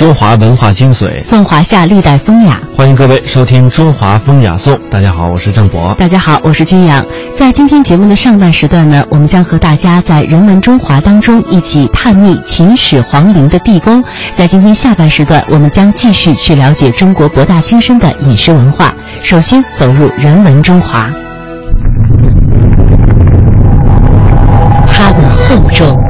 品中华文化精髓，颂华夏历代风雅。欢迎各位收听《中华风雅颂》。大家好，我是郑博。大家好，我是君阳。在今天节目的上半时段呢，我们将和大家在人文中华当中一起探秘秦始皇陵的地宫。在今天下半时段，我们将继续去了解中国博大精深的饮食文化。首先走入人文中华，它的厚重。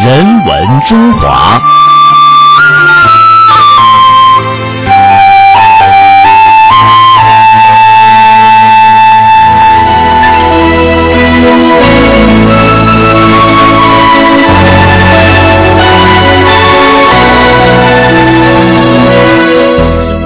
人文中华。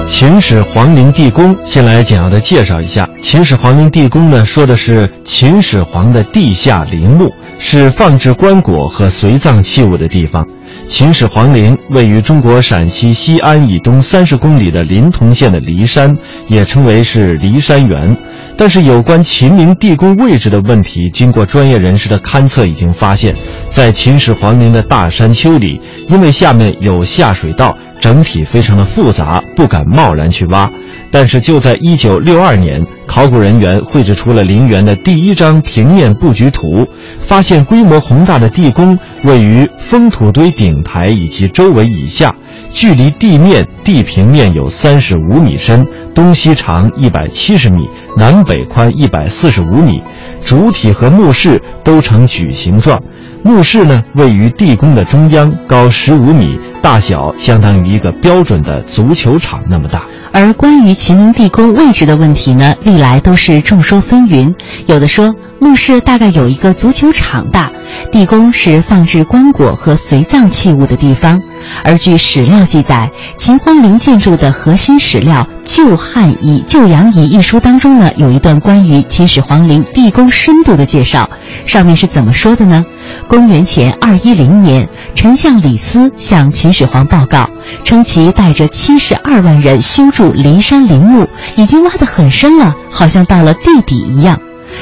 秦始皇陵地宫，先来简要的介绍一下。秦始皇陵地宫呢，说的是秦始皇的地下陵墓。是放置棺椁和随葬器物的地方。秦始皇陵位于中国陕西西安以东三十公里的临潼县的骊山，也称为是骊山园。但是有关秦陵地宫位置的问题，经过专业人士的勘测，已经发现，在秦始皇陵的大山丘里，因为下面有下水道，整体非常的复杂，不敢贸然去挖。但是就在一九六二年，考古人员绘制出了陵园的第一张平面布局图，发现规模宏大的地宫位于封土堆顶台以及周围以下，距离地面地平面有三十五米深，东西长一百七十米，南北宽一百四十五米，主体和墓室都呈矩形状。墓室呢位于地宫的中央，高十五米，大小相当于一个标准的足球场那么大。而关于秦陵地宫位置的问题呢，历来都是众说纷纭。有的说墓室大概有一个足球场大，地宫是放置棺椁和随葬器物的地方。而据史料记载，秦皇陵建筑的核心史料《旧汉仪·旧阳仪》一书当中呢，有一段关于秦始皇陵地宫深度的介绍。上面是怎么说的呢？公元前二一零年，丞相李斯向秦始皇报告，称其带着七十二万人修筑骊山陵墓，已经挖得很深了，好像到了地底一样。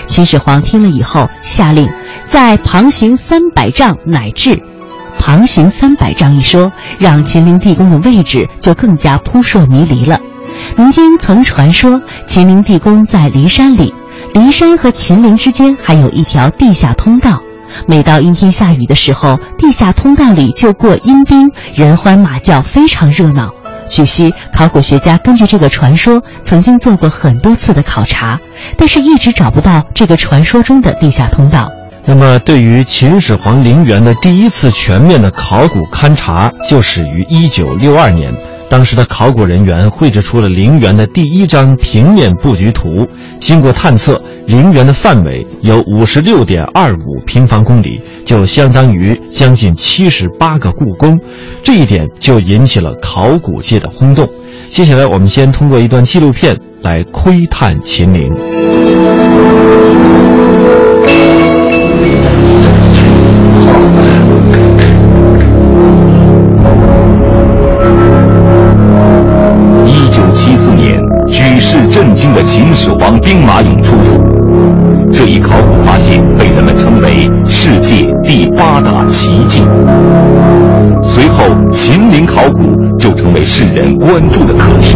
秦始皇听了以后，下令在旁行三百丈乃至。旁行三百丈一说，让秦陵地宫的位置就更加扑朔迷离了。民间曾传说，秦陵地宫在骊山里，骊山和秦陵之间还有一条地下通道。每到阴天下雨的时候，地下通道里就过阴兵，人欢马叫，非常热闹。据悉，考古学家根据这个传说，曾经做过很多次的考察，但是一直找不到这个传说中的地下通道。那么，对于秦始皇陵园的第一次全面的考古勘察，就始于一九六二年。当时的考古人员绘制出了陵园的第一张平面布局图。经过探测，陵园的范围有五十六点二五平方公里，就相当于将近七十八个故宫。这一点就引起了考古界的轰动。接下来，我们先通过一段纪录片来窥探秦陵。一九七四年，举世震惊的秦始皇兵马俑出土。这一考古发现被人们称为世界第八大奇迹。随后，秦陵考古就成为世人关注的课题。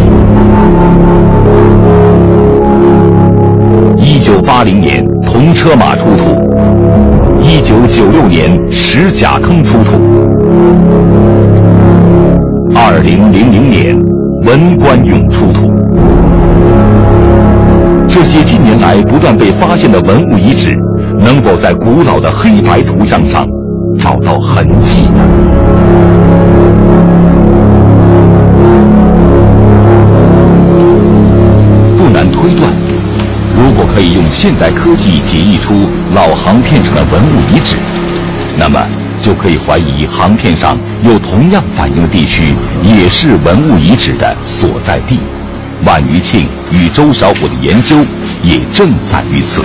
一九八零年，铜车马出土；一九九六年，石甲坑出土；二零零零年，文官俑出土。这些近年来不断被发现的文物遗址，能否在古老的黑白图像上找到痕迹呢？不难推断，如果可以用现代科技解译出老航片上的文物遗址，那么就可以怀疑航片上有同样反应的地区也是文物遗址的所在地。万余庆与周小虎的研究也正在于此。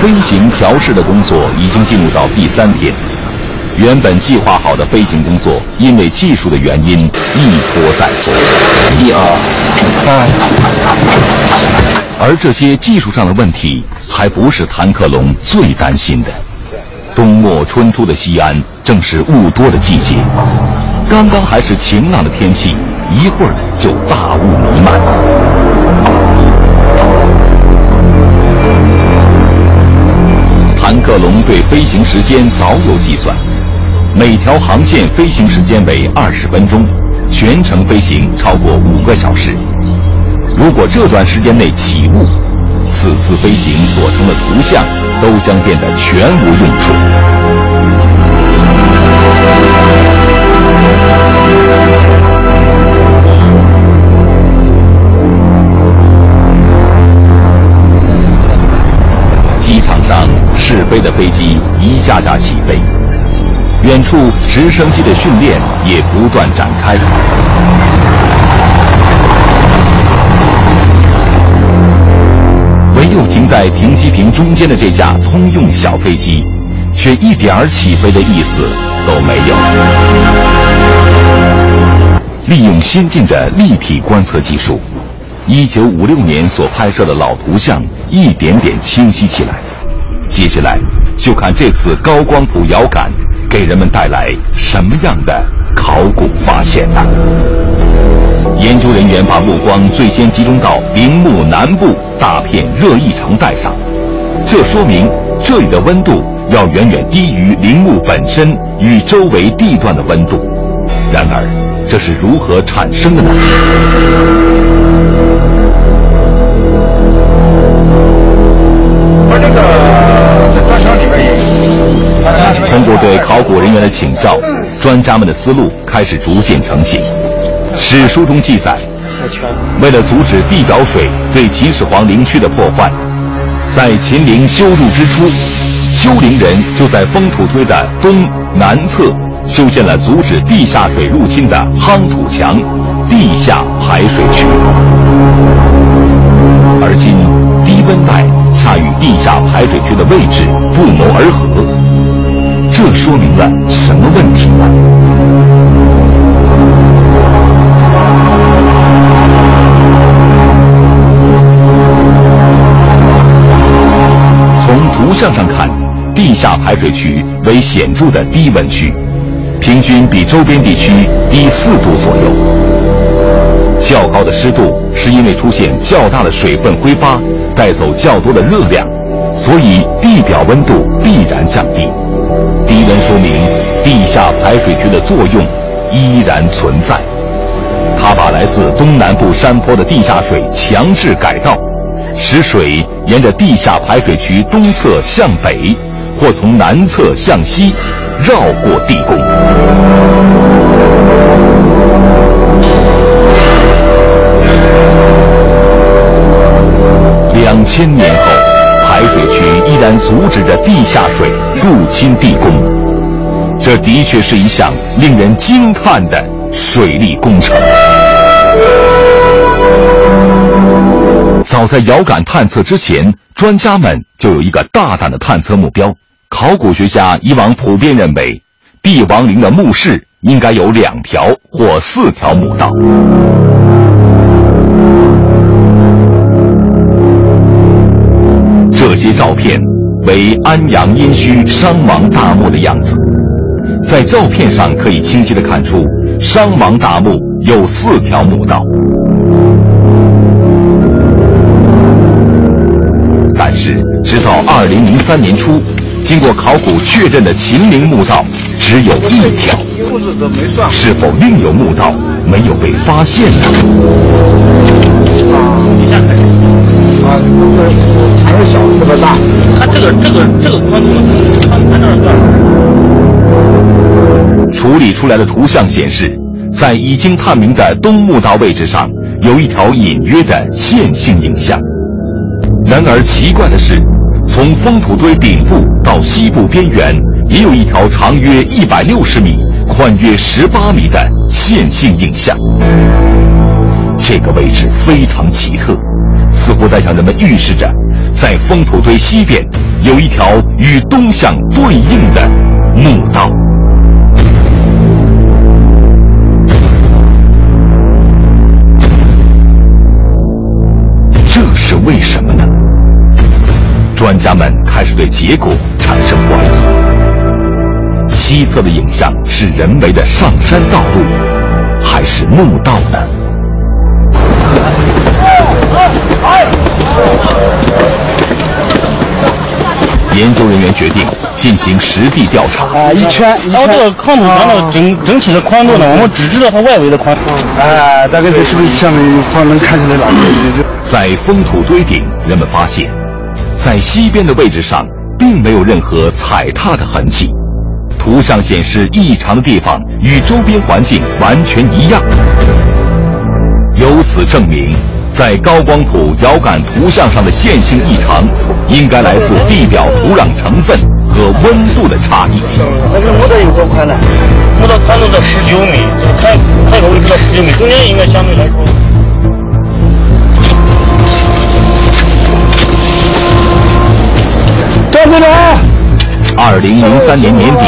飞行调试的工作已经进入到第三天，原本计划好的飞行工作，因为技术的原因一拖再拖。一二，而这些技术上的问题，还不是谭克龙最担心的。冬末春初的西安正是雾多的季节，刚刚还是晴朗的天气，一会儿就大雾弥漫。谭克龙对飞行时间早有计算，每条航线飞行时间为二十分钟，全程飞行超过五个小时。如果这段时间内起雾，此次飞行所成的图像都将变得全无用处。机场上试飞的飞机一架架起飞，远处直升机的训练也不断展开。唯有停在停机坪中间的这架通用小飞机，却一点儿起飞的意思都没有。利用先进的立体观测技术，一九五六年所拍摄的老图像一点点清晰起来。接下来，就看这次高光谱遥感给人们带来什么样的考古发现呢。研究人员把目光最先集中到陵墓南部大片热异常带上，这说明这里的温度要远远低于陵墓本身与周围地段的温度。然而，这是如何产生的呢？这个。通过对考古人员的请教，专家们的思路开始逐渐成型。史书中记载，为了阻止地表水对秦始皇陵区的破坏，在秦陵修筑之初，修陵人就在封土堆的东南侧修建了阻止地下水入侵的夯土墙——地下排水渠。而今，低温带恰与地下排水渠的位置不谋而合。这说明了什么问题呢？从图像上看，地下排水渠为显著的低温区，平均比周边地区低四度左右。较高的湿度是因为出现较大的水分挥发，带走较多的热量，所以地表温度必然降低。低温说明地下排水渠的作用依然存在，它把来自东南部山坡的地下水强制改道，使水沿着地下排水渠东侧向北，或从南侧向西绕过地宫。两千年后，排水渠依然阻止着地下水。入侵地宫，这的确是一项令人惊叹的水利工程。早在遥感探测之前，专家们就有一个大胆的探测目标。考古学家以往普遍认为，帝王陵的墓室应该有两条或四条墓道。这些照片。为安阳殷墟商王大墓的样子，在照片上可以清晰的看出，商王大墓有四条墓道。但是，直到二零零三年初，经过考古确认的秦陵墓道只有一条，是否另有墓道没有被发现呢？啊，还是小，特别大。它这个这个这个宽度呢，处理出来的图像显示，在已经探明的东墓道位置上，有一条隐约的线性影像。然而奇怪的是，从封土堆顶部到西部边缘，也有一条长约一百六十米、宽约十八米的线性影像。这个位置非常奇特，似乎在向人们预示着，在封土堆西边有一条与东向对应的墓道。这是为什么呢？专家们开始对结果产生怀疑。西侧的影像是人为的上山道路，还是墓道呢？研究人员决定进行实地调查。啊，一圈，然后这个矿土墙的整整体的宽度呢，我们只知道它外围的宽度。啊，大概这是不是下面方能看出来哪个？在封土堆顶，人们发现，在西边的位置上，并没有任何踩踏的痕迹。图像显示，异常的地方与周边环境完全一样。由此证明，在高光谱遥感图像上的线性异常，应该来自地表土壤成分和温度的差异。那个墓道有多宽呢？墓道宽度在十九米，这个开开口位置在十九米，中间应该相对来说。站住了！二零零三年年底，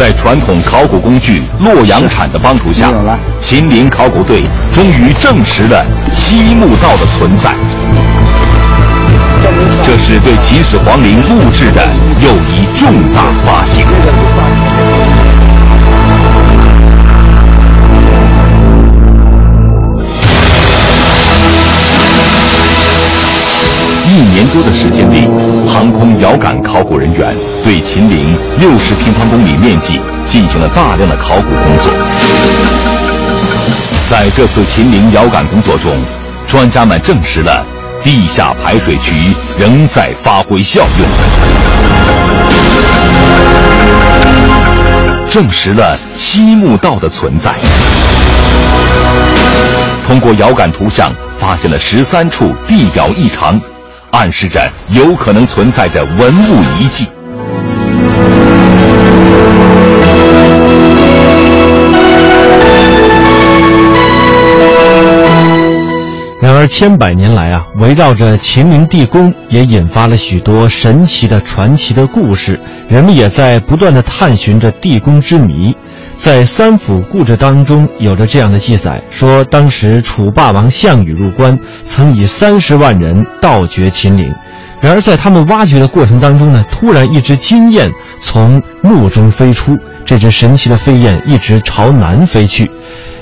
在传统考古工具洛阳铲的帮助下，秦陵考古队终于证实了西墓道的存在。这是对秦始皇陵墓志的又一重大发现。一年多的时间里，航空遥感考古人员对秦陵六十平方公里面积进行了大量的考古工作。在这次秦陵遥感工作中，专家们证实了地下排水渠仍在发挥效用，证实了西墓道的存在。通过遥感图像，发现了十三处地表异常。暗示着有可能存在着文物遗迹。然而千百年来啊，围绕着秦陵地宫也引发了许多神奇的传奇的故事，人们也在不断的探寻着地宫之谜。在《三府故事》当中，有着这样的记载：说当时楚霸王项羽入关，曾以三十万人盗掘秦陵。然而在他们挖掘的过程当中呢，突然一只金雁从墓中飞出，这只神奇的飞燕一直朝南飞去。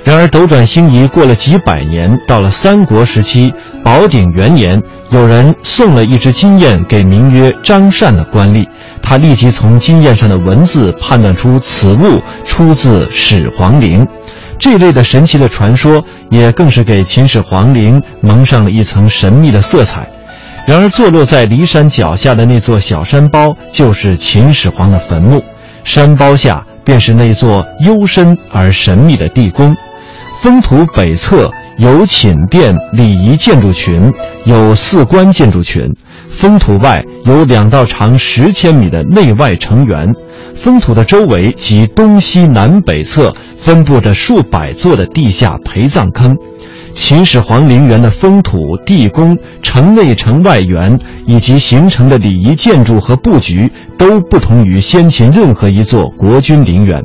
然而斗转星移，过了几百年，到了三国时期，宝鼎元年，有人送了一只金雁给名曰张善的官吏。他立即从金雁上的文字判断出此物出自始皇陵，这类的神奇的传说也更是给秦始皇陵蒙上了一层神秘的色彩。然而，坐落在骊山脚下的那座小山包就是秦始皇的坟墓，山包下便是那座幽深而神秘的地宫。封土北侧有寝殿礼仪建筑群，有四关建筑群。封土外有两道长十千米的内外城垣，封土的周围及东西南北侧分布着数百座的地下陪葬坑。秦始皇陵园的封土、地宫、城内城外园以及形成的礼仪建筑和布局，都不同于先秦任何一座国君陵园。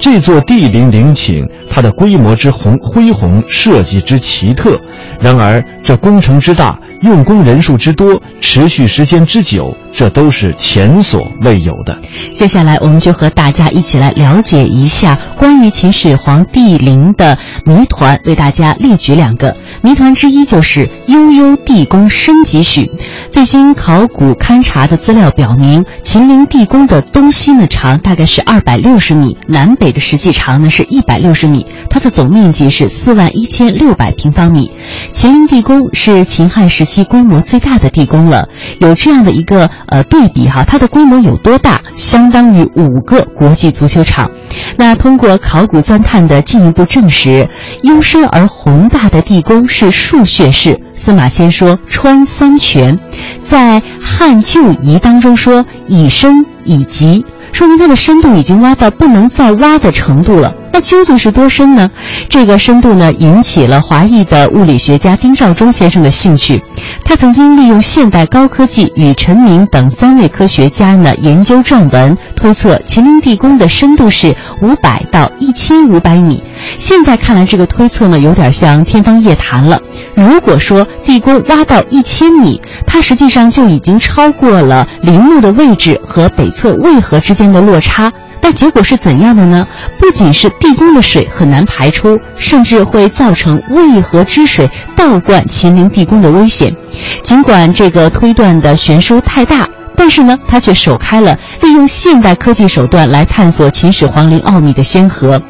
这座帝陵陵寝，它的规模之宏恢宏，设计之奇特。然而，这工程之大，用工人数之多，持续时间之久，这都是前所未有的。接下来，我们就和大家一起来了解一下关于秦始皇帝陵的谜团，为大家列举两个谜团之一，就是悠悠地宫升级许。最新考古勘察的资料表明，秦陵地宫的东西呢长大概是二百六十米，南北的实际长呢是一百六十米。它的总面积是四万一千六百平方米。秦陵地宫是秦汉时期规模最大的地宫了。有这样的一个呃对比哈，它的规模有多大？相当于五个国际足球场。那通过考古钻探的进一步证实，幽深而宏大的地宫是数穴式。司马迁说穿三泉，在汉旧仪当中说以深以极。说明它的深度已经挖到不能再挖的程度了。那究竟是多深呢？这个深度呢，引起了华裔的物理学家丁肇中先生的兴趣。他曾经利用现代高科技与陈明等三位科学家呢研究撰文，推测秦陵地宫的深度是五百到一千五百米。现在看来，这个推测呢有点像天方夜谭了。如果说地宫挖到一千米，它实际上就已经超过了陵墓的位置和北侧渭河之间的落差。但结果是怎样的呢？不仅是地宫的水很难排出，甚至会造成渭河之水倒灌秦陵地宫的危险。尽管这个推断的悬殊太大。但是呢，他却首开了利用现代科技手段来探索秦始皇陵奥秘的先河。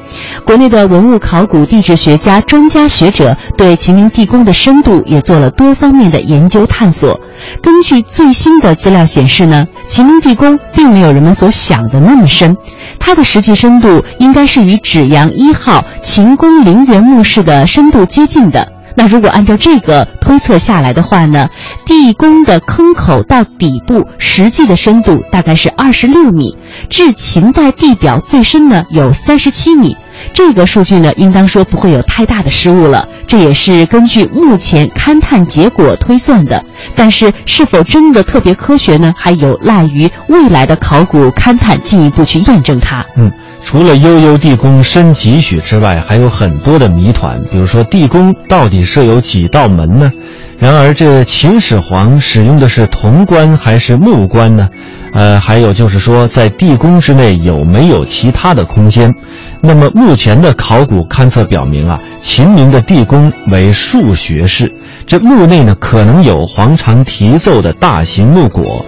国内的文物考古地质学家、专家学者对秦陵地宫的深度也做了多方面的研究探索。根据最新的资料显示呢，秦陵地宫并没有人们所想的那么深，它的实际深度应该是与芷阳一号秦宫陵园墓室的深度接近的。那如果按照这个推测下来的话呢，地宫的坑口到底部实际的深度大概是二十六米，至秦代地表最深呢有三十七米。这个数据呢，应当说不会有太大的失误了。这也是根据目前勘探结果推算的，但是是否真的特别科学呢？还有赖于未来的考古勘探进一步去验证它。嗯。除了悠悠地宫深几许之外，还有很多的谜团。比如说，地宫到底设有几道门呢？然而，这秦始皇使用的是铜棺还是木棺呢？呃，还有就是说，在地宫之内有没有其他的空间？那么，目前的考古勘测表明啊，秦明的地宫为数学式，这墓内呢可能有皇常题奏的大型木椁。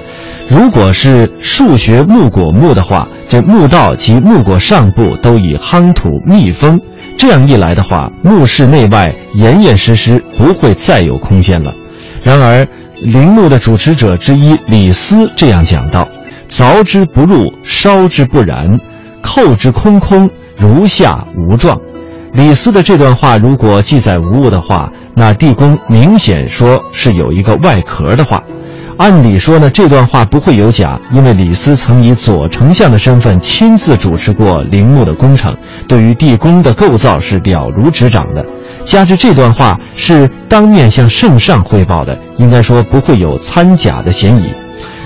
如果是数学木椁墓的话，这墓道及木椁上部都以夯土密封，这样一来的话，墓室内外严严实实，不会再有空间了。然而，陵墓的主持者之一李斯这样讲道：“凿之不入，烧之不燃，扣之空空，如下无状。”李斯的这段话如果记载无误的话，那地宫明显说是有一个外壳的话。按理说呢，这段话不会有假，因为李斯曾以左丞相的身份亲自主持过陵墓的工程，对于地宫的构造是了如指掌的。加之这段话是当面向圣上汇报的，应该说不会有参假的嫌疑。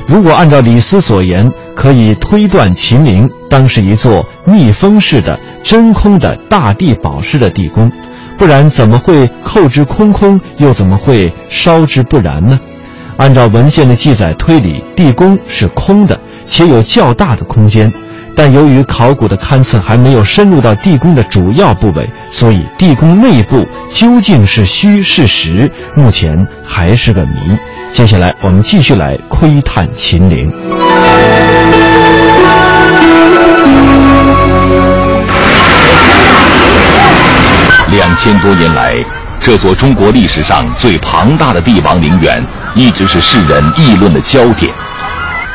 如果按照李斯所言，可以推断秦陵当是一座密封式的真空的大地堡式的地宫，不然怎么会扣之空空，又怎么会烧之不燃呢？按照文献的记载推理，地宫是空的，且有较大的空间。但由于考古的勘测还没有深入到地宫的主要部位，所以地宫内部究竟是虚是实，目前还是个谜。接下来，我们继续来窥探秦陵。两千多年来，这座中国历史上最庞大的帝王陵园。一直是世人议论的焦点，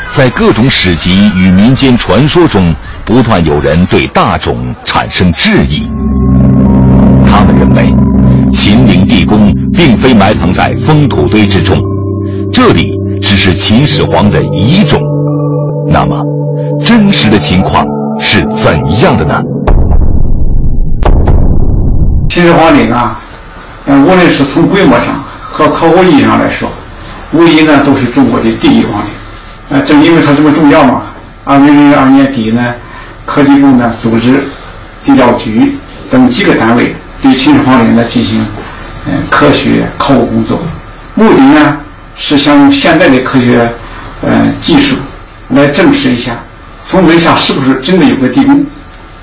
在各种史籍与民间传说中，不断有人对大冢产生质疑。他们认为，秦陵地宫并非埋藏在封土堆之中，这里只是秦始皇的遗冢。那么，真实的情况是怎样的呢？秦始皇陵啊，嗯，无论是从规模上和考古意义上来说。无疑呢，都是中国的第一皇陵。呃，正因为它这么重要嘛，二零零二年底呢，科技部呢组织地料局等几个单位对秦始皇陵呢进行嗯科学考古工作，目的呢是想用现代的科学呃技术来证实一下，从门下是不是真的有个地宫，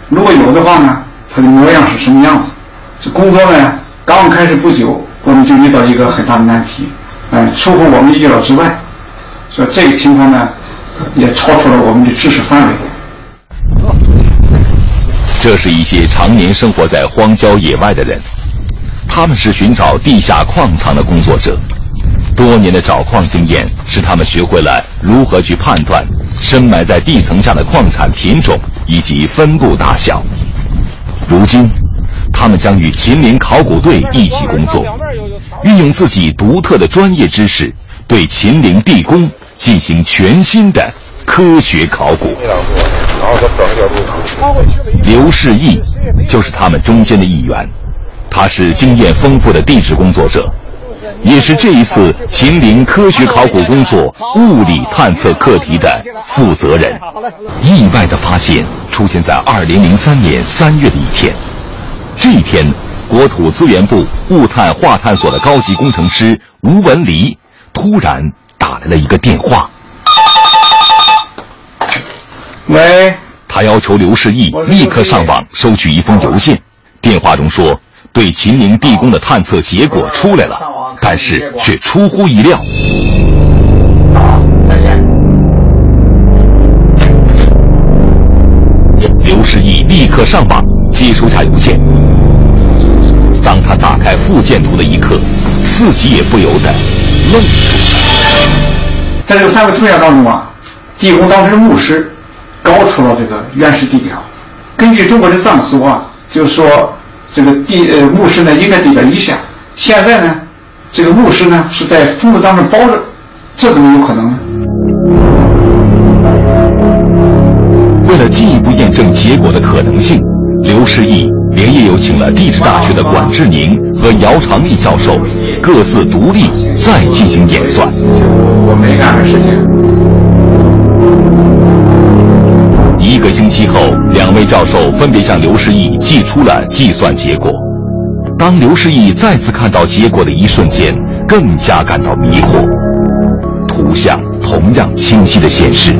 如果有的话呢，它的模样是什么样子？这工作呢刚开始不久，我们就遇到一个很大的难题。嗯，出乎我们意料之外，所以这个情况呢，也超出了我们的知识范围。这是一些常年生活在荒郊野外的人，他们是寻找地下矿藏的工作者。多年的找矿经验使他们学会了如何去判断深埋在地层下的矿产品种以及分布大小。如今，他们将与秦岭考古队一起工作，运用自己独特的专业知识，对秦岭地宫进行全新的科学考古。刘世义就是他们中间的一员，他是经验丰富的地质工作者。也是这一次秦岭科学考古工作物理探测课题的负责人。意外的发现出现在2003年3月的一天。这一天，国土资源部物探化探所的高级工程师吴文黎突然打来了一个电话。喂，他要求刘世义立刻上网收取一封邮件。电话中说。对秦岭地宫的探测结果出来了，但是却出乎意料。再见。刘世义立刻上网接收下邮件。当他打开附件图的一刻，自己也不由得愣住了。在这个三个图像当中啊，地宫当时的墓室高出了这个原始地表。根据中国的藏俗啊，就是说。这个地呃墓室呢应该地表以下，现在呢，这个墓室呢是在坟土当中包着，这怎么有可能呢？为了进一步验证结果的可能性，刘世义连夜又请了地质大学的管志宁和姚长义教授，各自独立再进行演算。我没干的事情。一个星期后，两位教授分别向刘世义寄出了计算结果。当刘世义再次看到结果的一瞬间，更加感到迷惑。图像同样清晰地显示，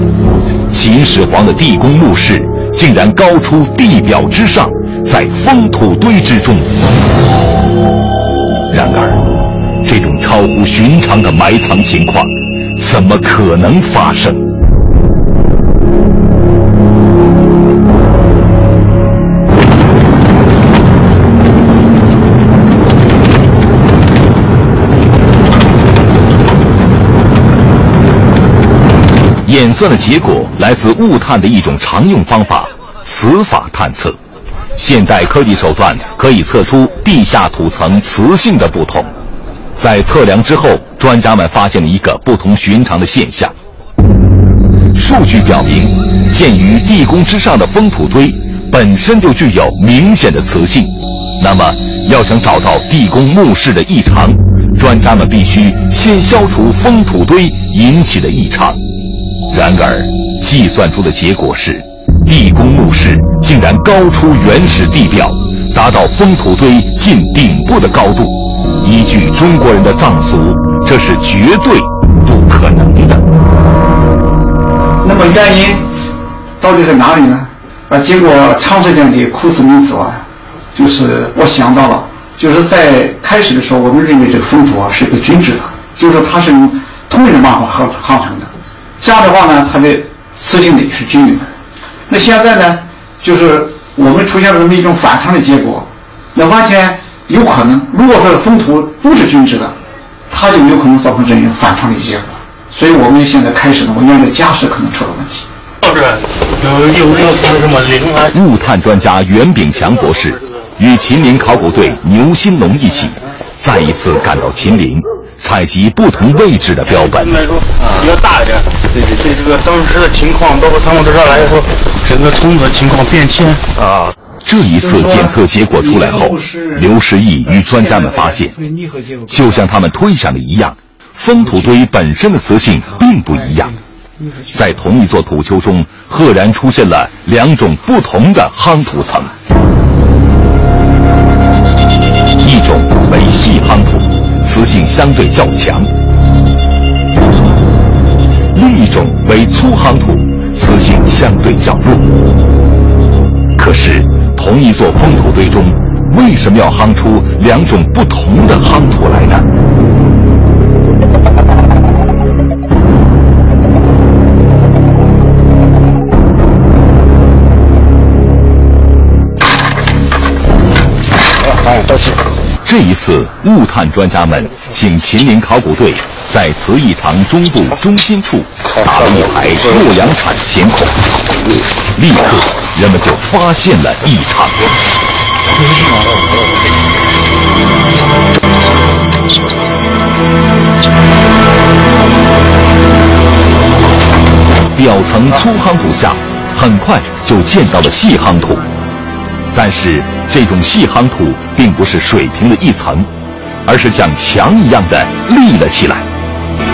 秦始皇的地宫墓室竟然高出地表之上，在封土堆之中。然而，这种超乎寻常的埋藏情况，怎么可能发生？演算的结果来自物探的一种常用方法——磁法探测。现代科技手段可以测出地下土层磁性的不同。在测量之后，专家们发现了一个不同寻常的现象。数据表明，建于地宫之上的封土堆本身就具有明显的磁性。那么，要想找到地宫墓室的异常，专家们必须先消除封土堆引起的异常。然而，计算出的结果是，地宫墓室竟然高出原始地表，达到封土堆近顶部的高度。依据中国人的藏俗，这是绝对不可能的。那么原因到底在哪里呢？啊，经过长时间的苦思冥想啊，就是我想到了，就是在开始的时候，我们认为这个封土啊是一个均质的，就是它是用同一的麻合合成的。这样的话呢，它的磁性也是均匀的。那现在呢，就是我们出现了这么一种反常的结果，那完全有可能。如果说风土不是均质的，它就有可能造成这种反常的结果。所以我们现在开始呢，我原来假设可能出了问题。是，有有有什么零啊？物探专家袁炳强博士与秦岭考古队牛新龙一起，再一次赶到秦岭。采集不同位置的标本，比较大一点。对对对，这个当时的情况，包括参观这上来以后，整个村子情况变迁啊。这一次检测结果出来后，刘世义与专家们发现，就像他们推想的一样，封土堆本身的磁性并不一样，在同一座土丘中，赫然出现了两种不同的夯土层，一种为细夯土。磁性相对较强，另一种为粗夯土，磁性相对较弱。可是，同一座封土堆中，为什么要夯出两种不同的夯土来呢？这一次，物探专家们请秦岭考古队在磁异常中部中心处打了一排洛阳铲监控，立刻人们就发现了异常。表层粗夯土下，很快就见到了细夯土，但是这种细夯土并不是水平的一层，而是像墙一样的立了起来。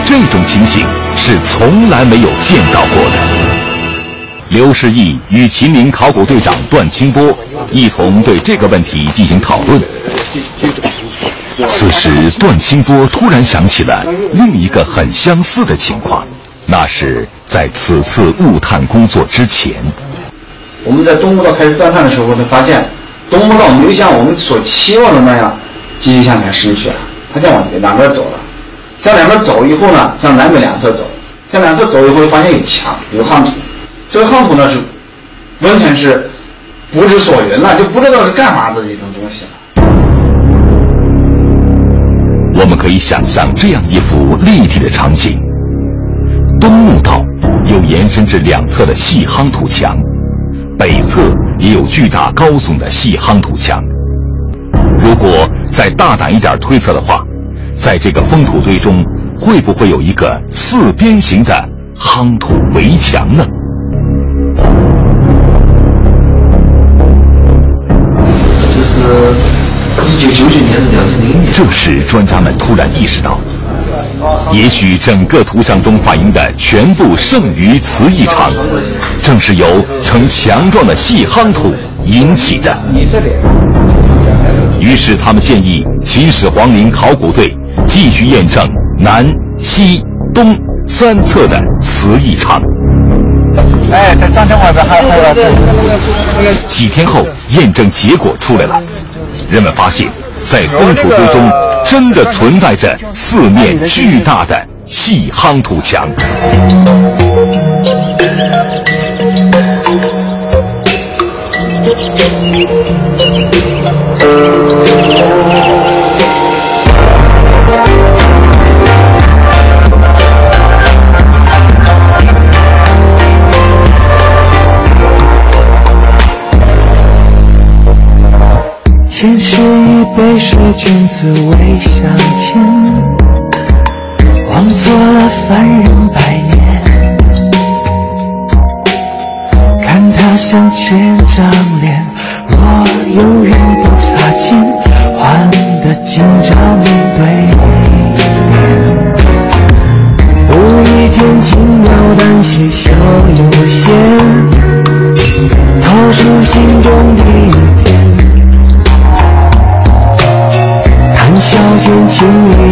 这种情形是从来没有见到过的。刘世义与秦岭考古队长段清波一同对这个问题进行讨论。此时，段清波突然想起了另一个很相似的情况，那是在此次物探工作之前。我们在东墓道开始钻探的时候，呢，发现东木道没有像我们所期望的那样继续向前伸去了，它向往两边走了。向两边走以后呢，向南北两侧走，向两侧走以后，发现有墙，有夯土。这个夯土呢，是完全是不知所云了，就不知道是干嘛的一种东西了。我们可以想象这样一幅立体的场景：东墓道又延伸至两侧的细夯土墙，北侧也有巨大高耸的细夯土墙。如果再大胆一点推测的话，在这个封土堆中，会不会有一个四边形的夯土围墙呢？这是一九九九年的两千零年。这时，专家们突然意识到，也许整个图像中反映的全部剩余磁异常，正是由呈强壮的细夯土引起的。于是，他们建议秦始皇陵考古队继续验证南、西、东三侧的瓷异常。哎，这张天外边还还有。几天后，验证结果出来了，人们发现，在封土堆中真的存在着四面巨大的细夯土墙。前世一杯水，君子未相见。忘错了凡人百年。看他向前张脸，永远不擦肩，换得今朝面对面。无意间轻描淡写，笑有限，掏出心中的一点。谈笑间情意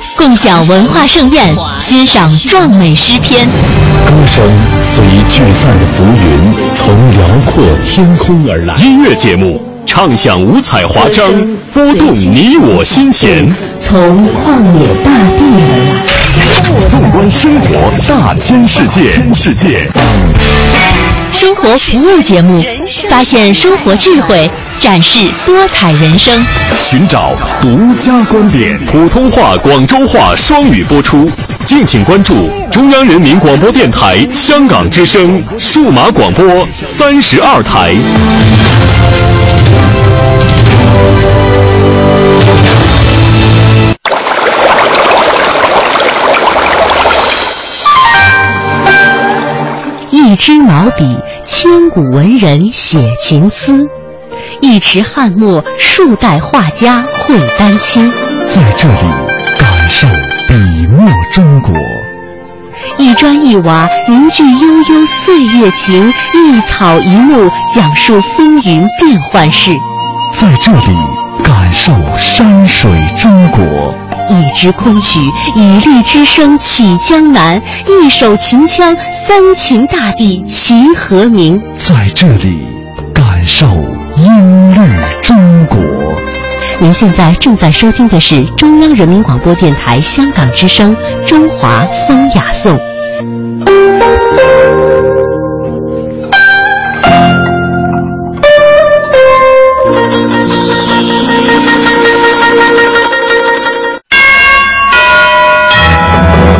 共享文化盛宴，欣赏壮美诗篇。歌声随聚散的浮云，从辽阔天空而来。音乐节目唱响五彩华章，拨动你我心弦。从旷野大地而来。纵观生活大千世界，世界。生活服务节目，发现生活智慧，展示多彩人生。寻找独家观点，普通话、广州话双语播出。敬请关注中央人民广播电台香港之声数码广播三十二台。一支毛笔，千古文人写情思；一池汉墨，数代画家绘丹青。在这里感受笔墨中国。一砖一瓦，凝聚悠悠岁月情；一草一木，讲述风云变幻事。在这里感受山水中国。一支昆曲，以律之声起江南；一首秦腔，三秦大地齐和鸣。在这里感受音律中国。您现在正在收听的是中央人民广播电台香港之声《中华风雅颂》。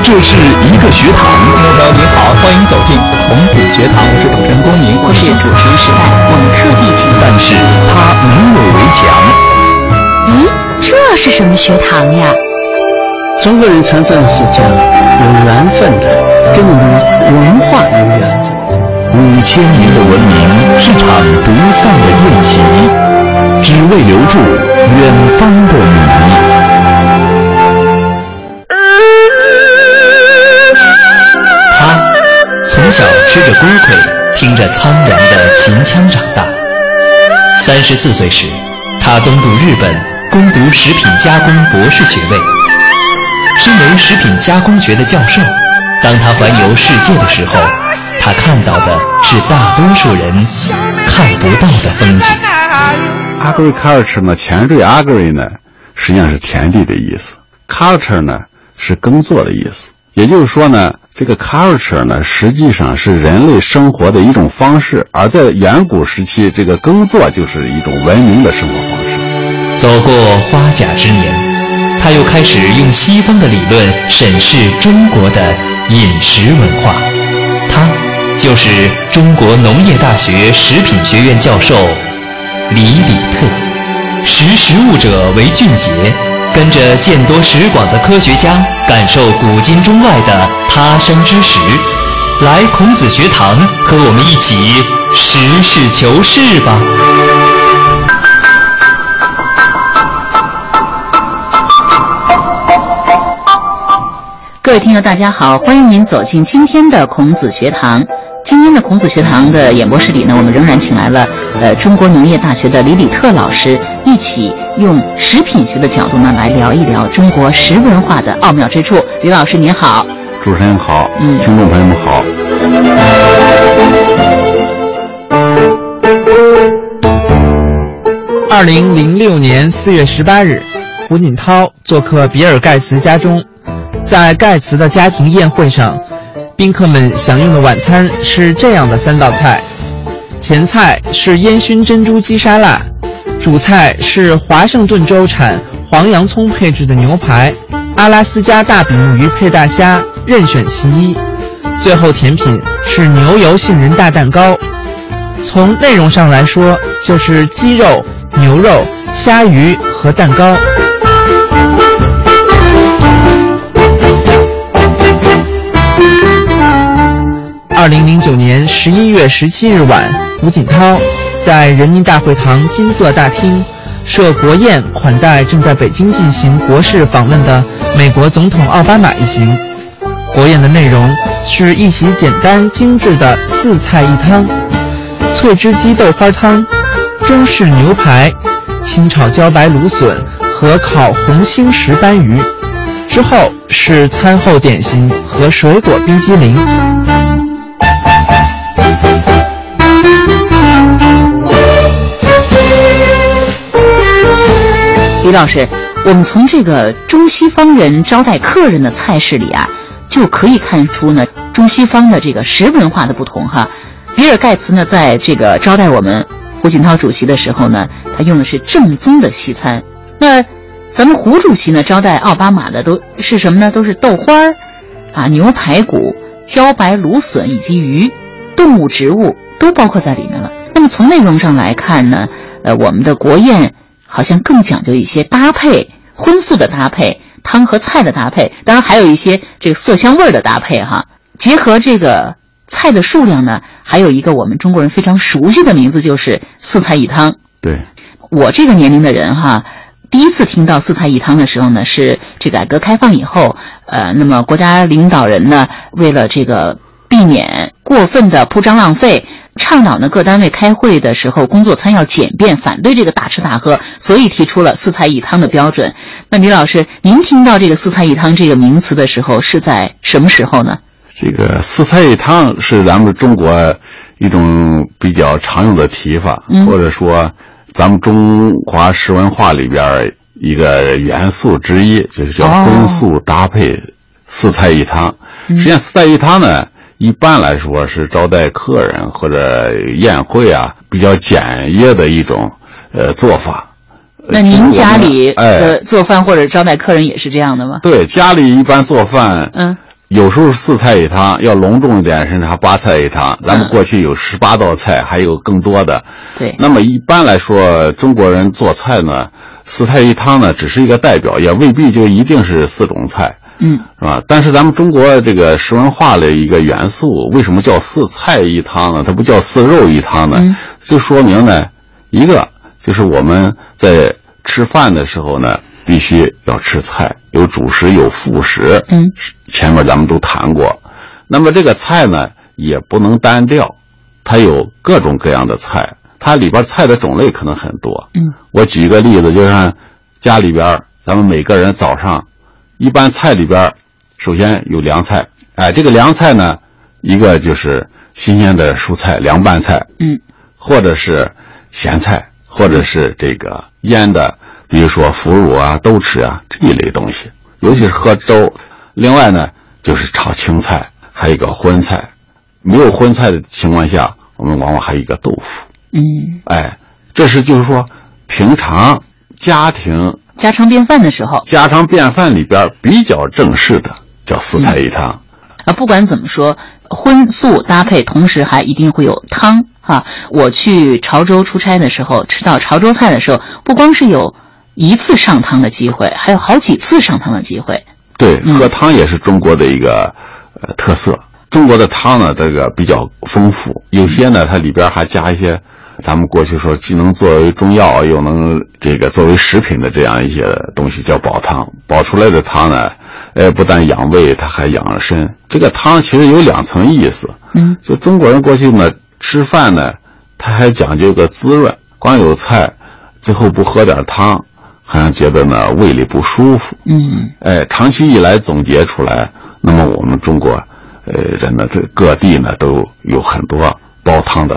这是一个学堂。好，欢迎走进孔子学堂，我是主持人郭明，我是主持人时代，我们特地请。但是他没有围墙。咦，这是什么学堂呀？中国人常常是讲有缘分的，跟我们文化有缘分。五千年的文明是场不散的宴席，只为留住远方的你。吃着锅盔，听着苍凉的秦腔长大。三十四岁时，他东渡日本，攻读食品加工博士学位。身为食品加工学的教授，当他环游世界的时候，他看到的是大多数人看不到的风景。agriculture 呢，前缀 agri 呢，实际上是田地的意思；culture 呢是耕作的意思。也就是说呢，这个 culture 呢，实际上是人类生活的一种方式，而在远古时期，这个耕作就是一种文明的生活方式。走过花甲之年，他又开始用西方的理论审视中国的饮食文化。他就是中国农业大学食品学院教授李李特，识时务者为俊杰。跟着见多识广的科学家，感受古今中外的他生之时，来孔子学堂和我们一起实事求是吧。各位听友，大家好，欢迎您走进今天的孔子学堂。今天的孔子学堂的演播室里呢，我们仍然请来了呃中国农业大学的李李特老师，一起用食品学的角度呢来聊一聊中国食文化的奥妙之处。李老师您好，主持人好，嗯听众朋友们好。二零零六年四月十八日，胡锦涛做客比尔盖茨家中，在盖茨的家庭宴会上，宾客们享用的晚餐是这样的三道菜：前菜是烟熏珍珠鸡沙拉，主菜是华盛顿州产黄洋葱配制的牛排，阿拉斯加大比目鱼配大虾，任选其一。最后甜品是牛油杏仁大蛋糕。从内容上来说，就是鸡肉、牛肉、虾鱼和蛋糕。二零零九年十一月十七日晚，胡锦涛在人民大会堂金色大厅设国宴款待正在北京进行国事访问的美国总统奥巴马一行。国宴的内容是一席简单精致的四菜一汤。脆汁鸡豆花汤、中式牛排、清炒茭白芦笋和烤红星石斑鱼，之后是餐后点心和水果冰激凌。李老师，我们从这个中西方人招待客人的菜式里啊，就可以看出呢中西方的这个食文化的不同哈。比尔盖茨呢，在这个招待我们胡锦涛主席的时候呢，他用的是正宗的西餐。那咱们胡主席呢，招待奥巴马的都是什么呢？都是豆花儿，啊牛排骨、茭白芦笋以及鱼，动物、植物都包括在里面了。那么从内容上来看呢，呃，我们的国宴好像更讲究一些搭配，荤素的搭配，汤和菜的搭配，当然还有一些这个色香味儿的搭配哈。结合这个菜的数量呢，还有一个我们中国人非常熟悉的名字，就是四菜一汤。对，我这个年龄的人哈，第一次听到四菜一汤的时候呢，是这个改革开放以后，呃，那么国家领导人呢，为了这个避免过分的铺张浪费。倡导呢，各单位开会的时候工作餐要简便，反对这个大吃大喝，所以提出了四菜一汤的标准。那李老师，您听到这个四菜一汤这个名词的时候，是在什么时候呢？这个四菜一汤是咱们中国一种比较常用的提法，嗯或者说咱们中华食文化里边一个元素之一，就是叫哦荤素搭配四菜一汤。嗯实际上，四菜一汤呢，一般来说是招待客人或者宴会啊比较简约的一种呃做法。那您家里哎呃做饭或者招待客人也是这样的吗？对，家里一般做饭，嗯，有时候四菜一汤，要隆重一点，甚至还八菜一汤。咱们过去有十八道菜，还有更多的。对，那么一般来说，中国人做菜呢，四菜一汤呢，只是一个代表，也未必就一定是四种菜，嗯，是吧？但是咱们中国这个食文化的一个元素，为什么叫四菜一汤呢？它不叫四肉一汤呢？嗯就说明呢，一个就是我们在吃饭的时候呢，必须要吃菜，有主食有副食。嗯，前面咱们都谈过。那么这个菜呢，也不能单调，它有各种各样的菜，它里边菜的种类可能很多。嗯，我举个例子，就像家里边，咱们每个人早上，一般菜里边，首先有凉菜，哎，这个凉菜呢，一个就是新鲜的蔬菜凉拌菜，嗯，或者是咸菜，或者是这个腌的，比如说腐乳啊、豆豉啊这一类东西，尤其是喝粥。另外呢，就是炒青菜，还有一个荤菜。没有荤菜的情况下，我们往往还有一个豆腐。嗯，哎，这是就是说，平常家庭家常便饭的时候家常便饭里边比较正式的叫四菜一汤。啊，不管怎么说，荤素搭配，同时还一定会有汤哈、我去潮州出差的时候，吃到潮州菜的时候，不光是有一次上汤的机会，还有好几次上汤的机会。对，嗯喝汤也是中国的一个呃特色。中国的汤呢，这个比较丰富，有些呢它里边还加一些咱们过去说既能作为中药，又能这个作为食品的这样一些东西，叫煲汤。煲出来的汤呢，哎，不但养胃，它还养身。这个汤其实有两层意思。嗯，就中国人过去呢吃饭呢，他还讲究个滋润，光有菜，最后不喝点汤，好像觉得呢胃里不舒服。嗯哎，长期以来总结出来，那么我们中国，呃，人呢，这各地呢都有很多煲汤的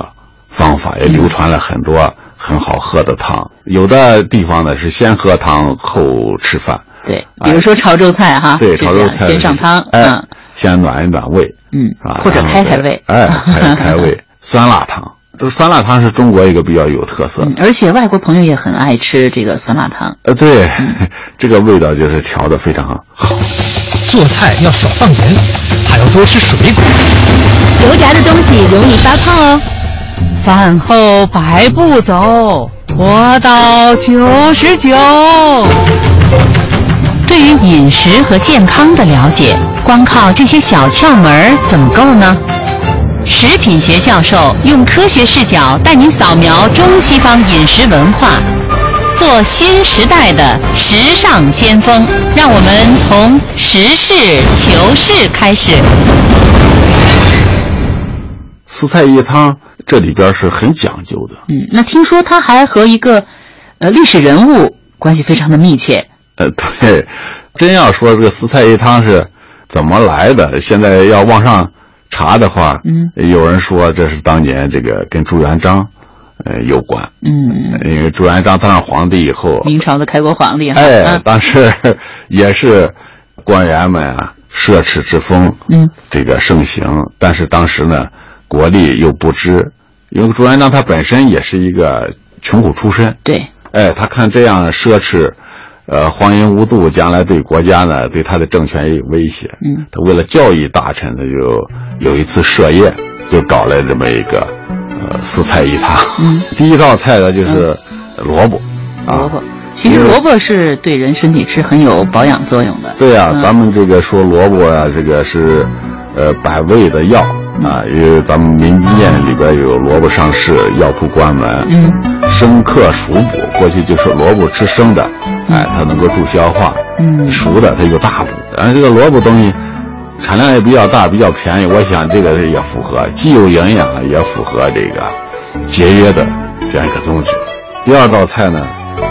方法，也流传了很多很好喝的汤。有的地方呢是先喝汤后吃饭，对，比如说潮州菜哈，对，潮州菜先上汤，哎嗯，先暖一暖胃，嗯啊，或者开开胃哎，开开胃。酸辣汤，这酸辣汤是中国一个比较有特色。嗯，而且外国朋友也很爱吃这个酸辣汤。呃，对，嗯 这个味道就是调的非常好。做菜要少放盐，还要多吃水果。油炸的东西容易发胖哦。饭后百步走，活到九十九。对于饮食和健康的了解，光靠这些小窍门儿怎么够呢？食品学教授用科学视角带您扫描中西方饮食文化，做新时代的时尚先锋。让我们从实事求是开始。四菜一汤这里边是很讲究的。嗯，那听说他还和一个呃历史人物关系非常的密切。呃，对，真要说这个四菜一汤是怎么来的，现在要往上查的话，嗯，有人说这是当年这个跟朱元璋，呃有关，嗯，因为朱元璋当上皇帝以后，明朝的开国皇帝。哎啊，当时 也是官员们啊奢侈之风，嗯，这个盛行，但是当时呢，国力又不支，因为朱元璋他本身也是一个穷苦出身，对，哎，他看这样奢侈，呃，荒淫无度，将来对国家呢，对他的政权也有威胁。嗯，他为了教育大臣，他就有一次设宴，就搞了这么一个，呃，四菜一汤。嗯，第一道菜呢就是萝卜，萝卜。其实萝卜是对人身体是很有保养作用的。对呀、嗯咱们这个说萝卜啊，这个是，呃，百味的药啊，因为咱们民间里边有萝卜上市，药铺关门。嗯，生克熟补，过去就说萝卜吃生的，哎，它能够助消化。嗯，熟的它有大补。然后这个萝卜东西产量也比较大，比较便宜，我想这个也符合，既有营养，也符合这个节约的这样一个宗旨。第二道菜呢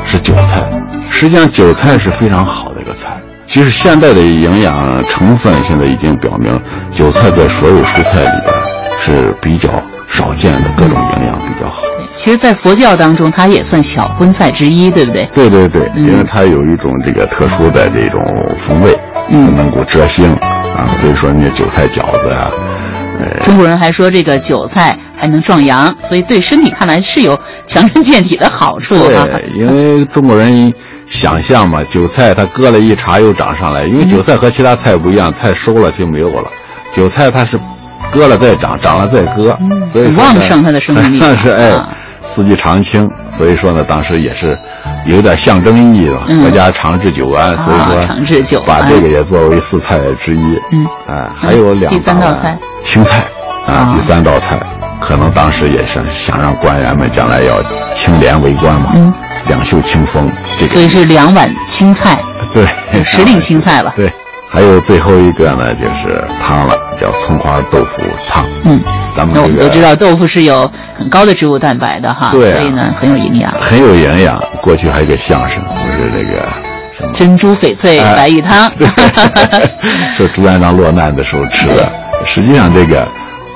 是韭菜，实际上韭菜是非常好的一个菜。其实现代的营养成分现在已经表明，韭菜在所有蔬菜里边是比较少见的，各种营养比较好。其实，在佛教当中，它也算小荤菜之一，对不对？对对对，嗯因为它有一种这个特殊的这种风味，嗯能够遮腥啊，所以说那韭菜饺子呀、呃，中国人还说这个韭菜还能壮阳，所以对身体看来是有强身健体的好处啊。对，因为中国人想象嘛，韭菜它割了一茬又长上来，因为韭菜和其他菜不一样，菜收了就没有了，韭菜它是割了再长，长了再割，所以很旺盛它的生命力。那是哎啊，四季常青，所以说呢，当时也是有点象征意义吧，嗯。国家长治久安，所以啊说长治久安。把这个也作为四菜之一，嗯，啊，还有两第三道菜。青菜啊啊，第三道菜，可能当时也是想让官员们将来要清廉为官嘛，嗯，两袖清风，这个所以是两碗青菜，对，时令青菜了。对，还有最后一个呢，就是汤了，叫葱花豆腐汤。嗯，咱们那我们都知道豆腐是有很高的植物蛋白的哈，对啊所以呢很有营养。很有营养。过去还有个相声，不是这个什么珍珠翡翠哎白玉汤，说朱元璋落难的时候吃的。实际上，这个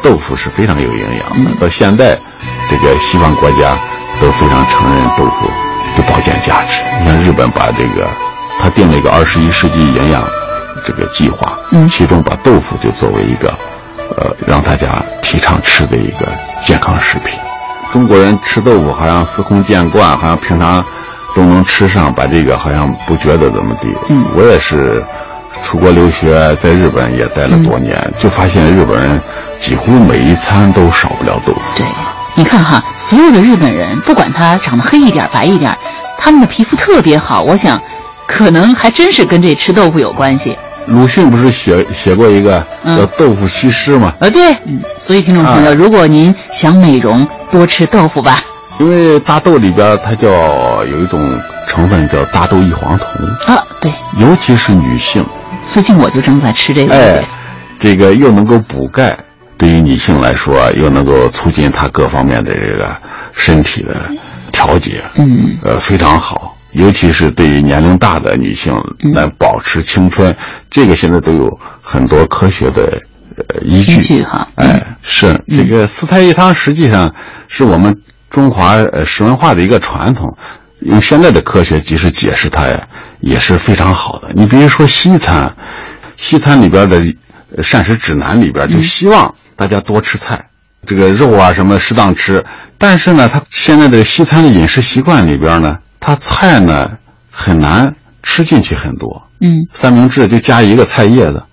豆腐是非常有营养嗯的。到现在，这个西方国家都非常承认豆腐的保健价值。你像日本把这个，他定了一个二十一世纪营养这个计划，嗯其中把豆腐就作为一个，呃，让大家提倡吃的一个健康食品。中国人吃豆腐好像司空见惯，好像平常都能吃上，把这个好像不觉得怎么地。嗯我也是出国留学，在日本也待了多年，就发现日本人几乎每一餐都少不了豆腐。对，你看哈，所有的日本人，不管他长得黑一点、白一点，他们的皮肤特别好。我想，可能还真是跟这吃豆腐有关系。鲁迅不是写写过一个嗯叫《豆腐西施》吗？啊，对，嗯，所以听众朋友，啊如果您想美容，多吃豆腐吧。因为大豆里边它叫有一种成分叫大豆异黄酮，啊，对，尤其是女性，最近我就正在吃这个。哎，这个又能够补钙，对于女性来说又能够促进她各方面的这个身体的调节，嗯，呃，非常好。尤其是对于年龄大的女性嗯来保持青春，这个现在都有很多科学的呃依据。依据哈哎，是这个四菜一汤，实际上是我们中华呃食文化的一个传统。用现在的科学即使解释它呀，也是非常好的。你比如说西餐，西餐里边的呃膳食指南里边就希望大家多吃菜，这个肉啊什么适当吃。但是呢，他现在的西餐的饮食习惯里边呢，他菜呢很难吃进去很多。嗯，三明治就加一个菜叶子，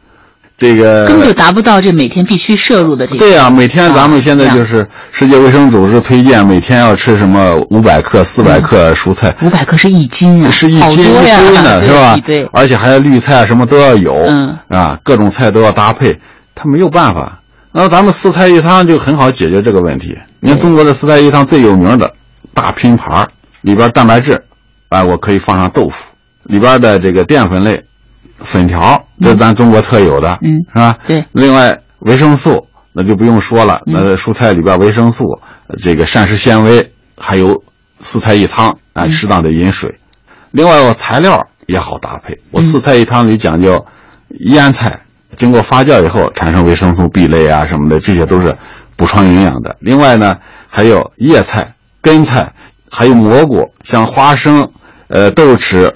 这个根本就达不到这每天必须摄入的这个。对啊、每天咱们现在啊就是世界卫生组织推荐每天要吃什么五百克、四百克蔬菜，五百克是一斤啊，是一斤多呀，一堆呢，对是吧？对，而且还有绿菜，什么都要有，嗯啊，各种菜都要搭配，他没有办法。那咱们四菜一汤就很好解决这个问题。你看中国的四菜一汤最有名的大拼盘儿里边蛋白质，哎，我可以放上豆腐，里边的这个淀粉类，粉条，这是咱中国特有的，嗯是吧？对。另外维生素那就不用说了，嗯那蔬菜里边维生素，这个膳食纤维，还有四菜一汤嗯啊，适当的饮水。另外，我材料也好搭配。我四菜一汤里讲究腌菜，经过发酵以后产生维生素 B 类啊什么的，这些都是补充营养的。另外呢，还有叶菜、根菜，还有蘑菇，像花生、呃豆豉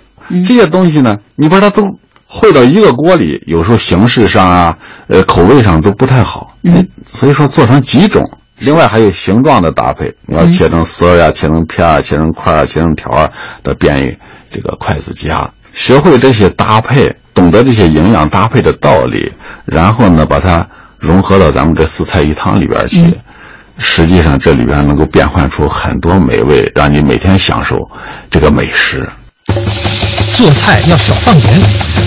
这些东西呢，你把它都烩到一个锅里，有时候形式上啊，呃口味上都不太好。嗯，所以说做成几种。另外还有形状的搭配，你要切成丝儿呀、切成片儿啊、切成块儿啊、切成条儿啊，都便于这个筷子夹。学会这些搭配，懂得这些营养搭配的道理，然后呢，把它融合到咱们这四菜一汤里边去。嗯实际上，这里边能够变换出很多美味，让你每天享受这个美食。做菜要少放盐，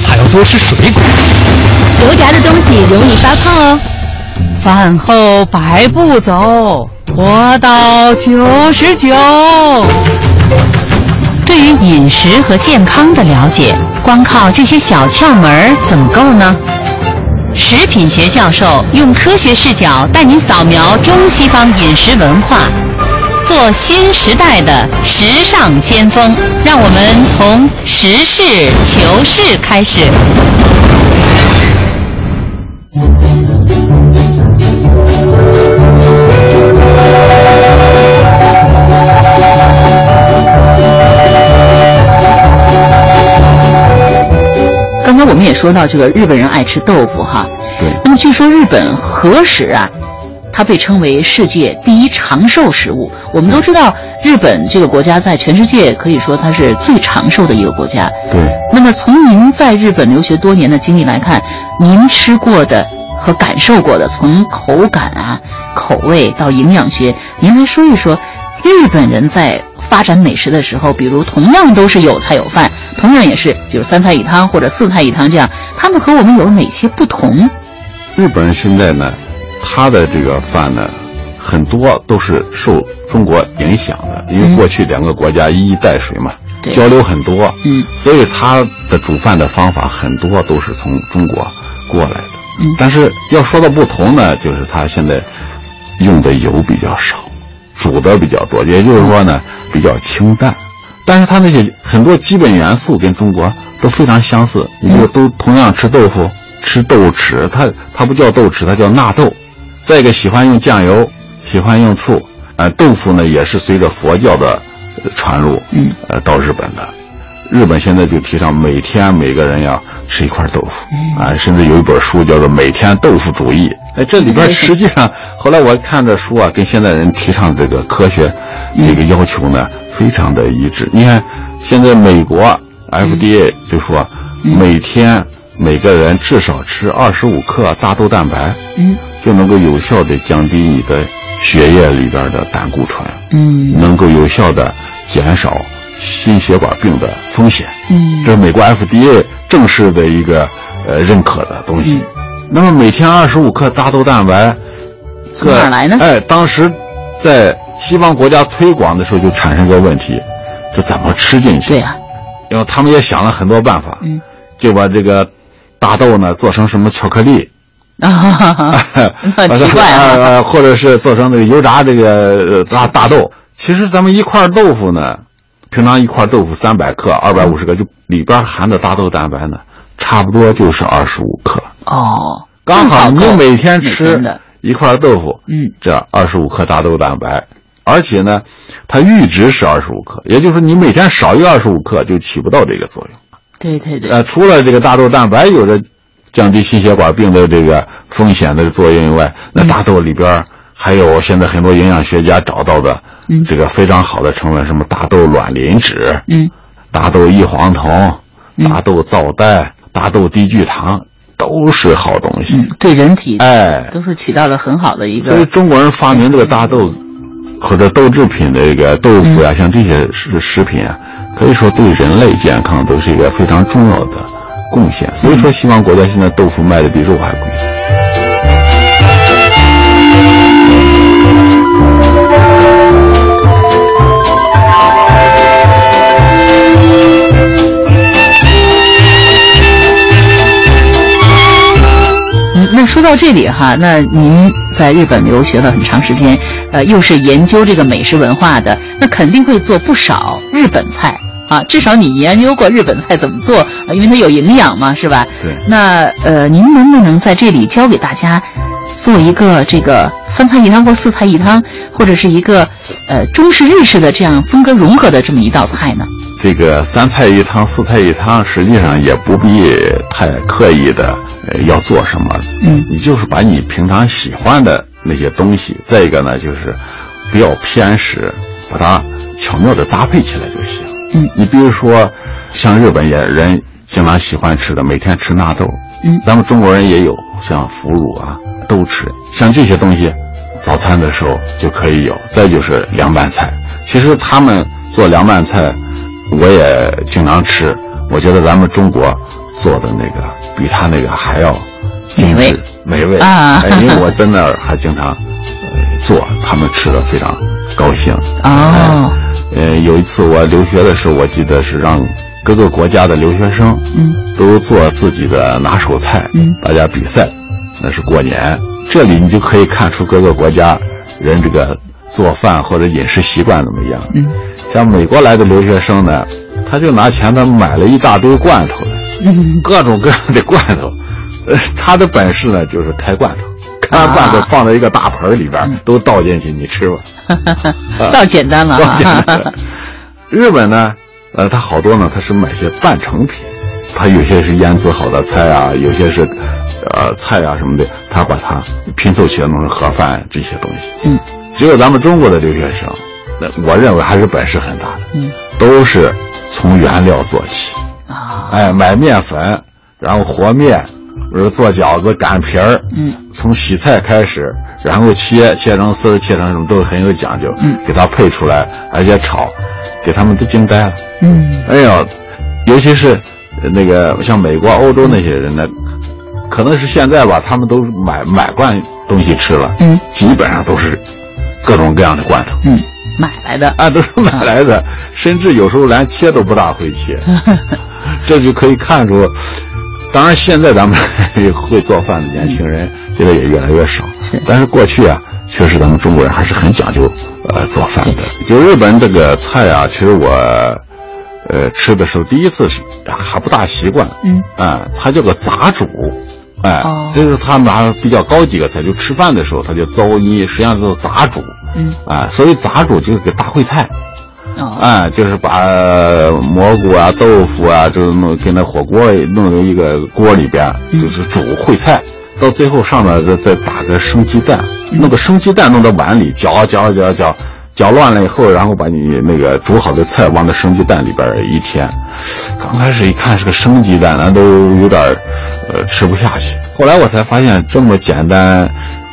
还要多吃水果。油炸的东西容易发胖哦。饭后百步走，活到九十九。对于饮食和健康的了解，光靠这些小窍门儿怎么够呢？食品学教授用科学视角带您扫描中西方饮食文化，做新时代的时尚先锋。让我们从实事求是开始。说到这个日本人爱吃豆腐哈，对。那么据说日本何时啊，它被称为世界第一长寿食物。我们都知道，日本这个国家在全世界可以说它是最长寿的一个国家。对。那么从您在日本留学多年的经历来看，您吃过的和感受过的，从口感啊、口味到营养学，您来说一说，日本人在发展美食的时候，比如同样都是有菜有饭，同样也是比如三菜一汤或者四菜一汤这样，他们和我们有哪些不同？日本人现在呢，他的这个饭呢，很多都是受中国影响的，因为过去两个国家一衣带水嘛，对交流很多，嗯，所以他的煮饭的方法很多都是从中国过来的。嗯但是要说到不同呢，就是他现在用的油比较少，煮的比较多，也就是说呢比较清淡。但是它那些很多基本元素跟中国都非常相似，你说都同样吃豆腐，吃豆豉，它它不叫豆豉，它叫纳豆。再一个喜欢用酱油，喜欢用醋，呃，豆腐呢也是随着佛教的呃传入，嗯，呃，到日本的。日本现在就提倡每天每个人要吃一块豆腐，啊，甚至有一本书叫做《每天豆腐主义》。哎，这里边实际上，后来我看这书啊，跟现在人提倡这个科学这个要求呢，非常的一致。你看，现在美国 FDA 就说，每天每个人至少吃二十五克大豆蛋白，嗯，就能够有效的降低你的血液里边的胆固醇，嗯。能够有效的减少心血管病的风险。嗯这是美国 FDA 正式的一个呃认可的东西。那么每天二十五克大豆蛋白，从哪儿来呢哎，当时在西方国家推广的时候就产生个问题，这怎么吃进去？对呀、因为他们也想了很多办法，嗯，就把这个大豆呢做成什么巧克力，啊，很奇怪啊，或者是做成那个油炸这个呃大大豆。其实咱们一块豆腐呢，平常一块豆腐三百克、二百五十克，就里边含的大豆蛋白呢，差不多就是二十五克。哦，刚好你每天吃一块豆腐，嗯，这二十五克大豆蛋白，而且呢，它阈值是二十五克，也就是说你每天少于二十五克就起不到这个作用。对对对，呃，除了这个大豆蛋白有着降低心血管病的这个风险的作用以外，那大豆里边还有现在很多营养学家找到的嗯这个非常好的成分，什么大豆卵磷脂、嗯大豆异黄酮、大豆皂苷、大豆低聚糖，都是好东西。嗯，对人体哎，都是起到了很好的一个所以，中国人发明这个大豆或者豆制品的这个豆腐呀、像这些食食品啊，可以说对人类健康都是一个非常重要的贡献。所以说，西方国家现在豆腐卖的比肉还贵。那说到这里哈，那您在日本留学了很长时间，呃，又是研究这个美食文化的，那肯定会做不少日本菜啊。至少你研究过日本菜怎么做，啊因为它有营养嘛，是吧？对。那呃，您能不能在这里教给大家做一个这个三菜一汤或四菜一汤，或者是一个呃中式日式的这样风格融合的这么一道菜呢？这个三菜一汤、四菜一汤，实际上也不必太刻意的呃要做什么，嗯，你就是把你平常喜欢的那些东西，再一个呢就是不要偏食，把它巧妙的搭配起来就行。嗯，你比如说，像日本也人经常喜欢吃的，每天吃纳豆。嗯，咱们中国人也有，像腐乳啊、豆豉，像这些东西，早餐的时候就可以有。再就是凉拌菜，其实他们做凉拌菜，我也经常吃。我觉得咱们中国做的那个比他那个还要精致美味啊哎因为 我在那儿还经常、呃、做，他们吃的非常高兴。哦，呃，有一次我留学的时候，我记得是让各个国家的留学生，嗯，都做自己的拿手菜，嗯，大家比赛，那是过年。这里你就可以看出各个国家人这个做饭或者饮食习惯怎么样。嗯，像美国来的留学生呢，他就拿钱他买了一大堆罐头，嗯，各种各样的罐头，呃，他的本事呢就是开罐头。开完罐头啊放在一个大盆里边，都倒进去，你吃吧。倒简单了 倒哈。简单。日本呢，呃，他好多呢，他是买些半成品，他有些是腌制好的菜啊，有些是，呃，菜啊什么的，他把它拼凑起来弄成盒饭这些东西。嗯，只有咱们中国的留学生，那我认为还是本事很大的，嗯，都是从原料做起。啊，哎，买面粉，然后和面，比如做饺子擀皮儿，嗯，从洗菜开始，然后切切成丝儿，切成什么都很有讲究，嗯，给它配出来，而且炒，给他们都惊呆了。嗯，哎呦，尤其是呃那个像美国、欧洲那些人呢，可能是现在吧，他们都买买惯东西吃了，嗯，基本上都是各种各样的罐头，嗯，买来的。啊，都是 买来的，甚至有时候连切都不大会切，这就可以看出。当然，现在咱们会做饭的年轻人现在也越来越少，但是过去啊，确实咱们中国人还是很讲究呃做饭的。就日本这个菜啊，其实我呃吃的时候第一次是还不大习惯，嗯，啊，它叫个杂煮，哎，哦。这是他拿比较高级的菜，就吃饭的时候他就糟泥，实际上就是杂煮，嗯，啊，所以杂煮就是个大烩菜。哦，啊，就是把蘑菇啊、豆腐啊，就是弄给那火锅弄到一个锅里边，就是煮烩菜，到最后上面再再打个生鸡蛋，弄个生鸡蛋弄到碗里搅搅搅搅，搅乱了以后，然后把你那个煮好的菜往那生鸡蛋里边一填。刚开始一看是个生鸡蛋，那都有点呃吃不下去。后来我才发现这么简单、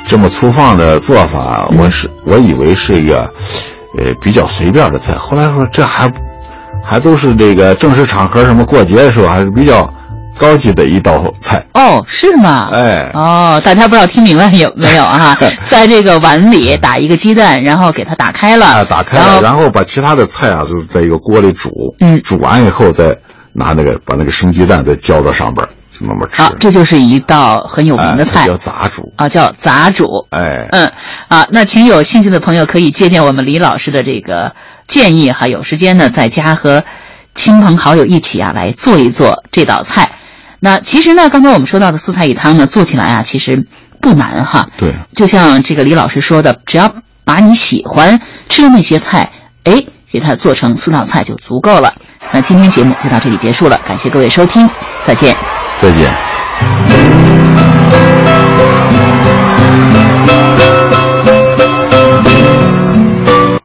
这么粗放的做法，我是我以为是一个。呃，比较随便的菜。后来说这还还都是这个正式场合，什么过节的时候，还是比较高级的一道菜。哦，是吗？哎，哦，大家不知道听明白有没有啊？在这个碗里打一个鸡蛋，然后给它打开了，啊，打开了，然后把其他的菜啊，就是在一个锅里煮，嗯，煮完以后再拿那个把那个生鸡蛋再浇到上边，就那么吃。啊，这就是一道很有名的菜，哎、叫杂煮啊，叫杂煮。哎，嗯，啊，那请有兴趣的朋友可以借鉴我们李老师的这个建议哈，有时间呢在家和亲朋好友一起啊来做一做这道菜。那其实呢，刚才我们说到的四菜一汤呢，做起来啊其实不难哈。对，就像这个李老师说的，只要把你喜欢吃的那些菜，哎，给它做成四道菜就足够了。那今天节目就到这里结束了，感谢各位收听，再见。再见。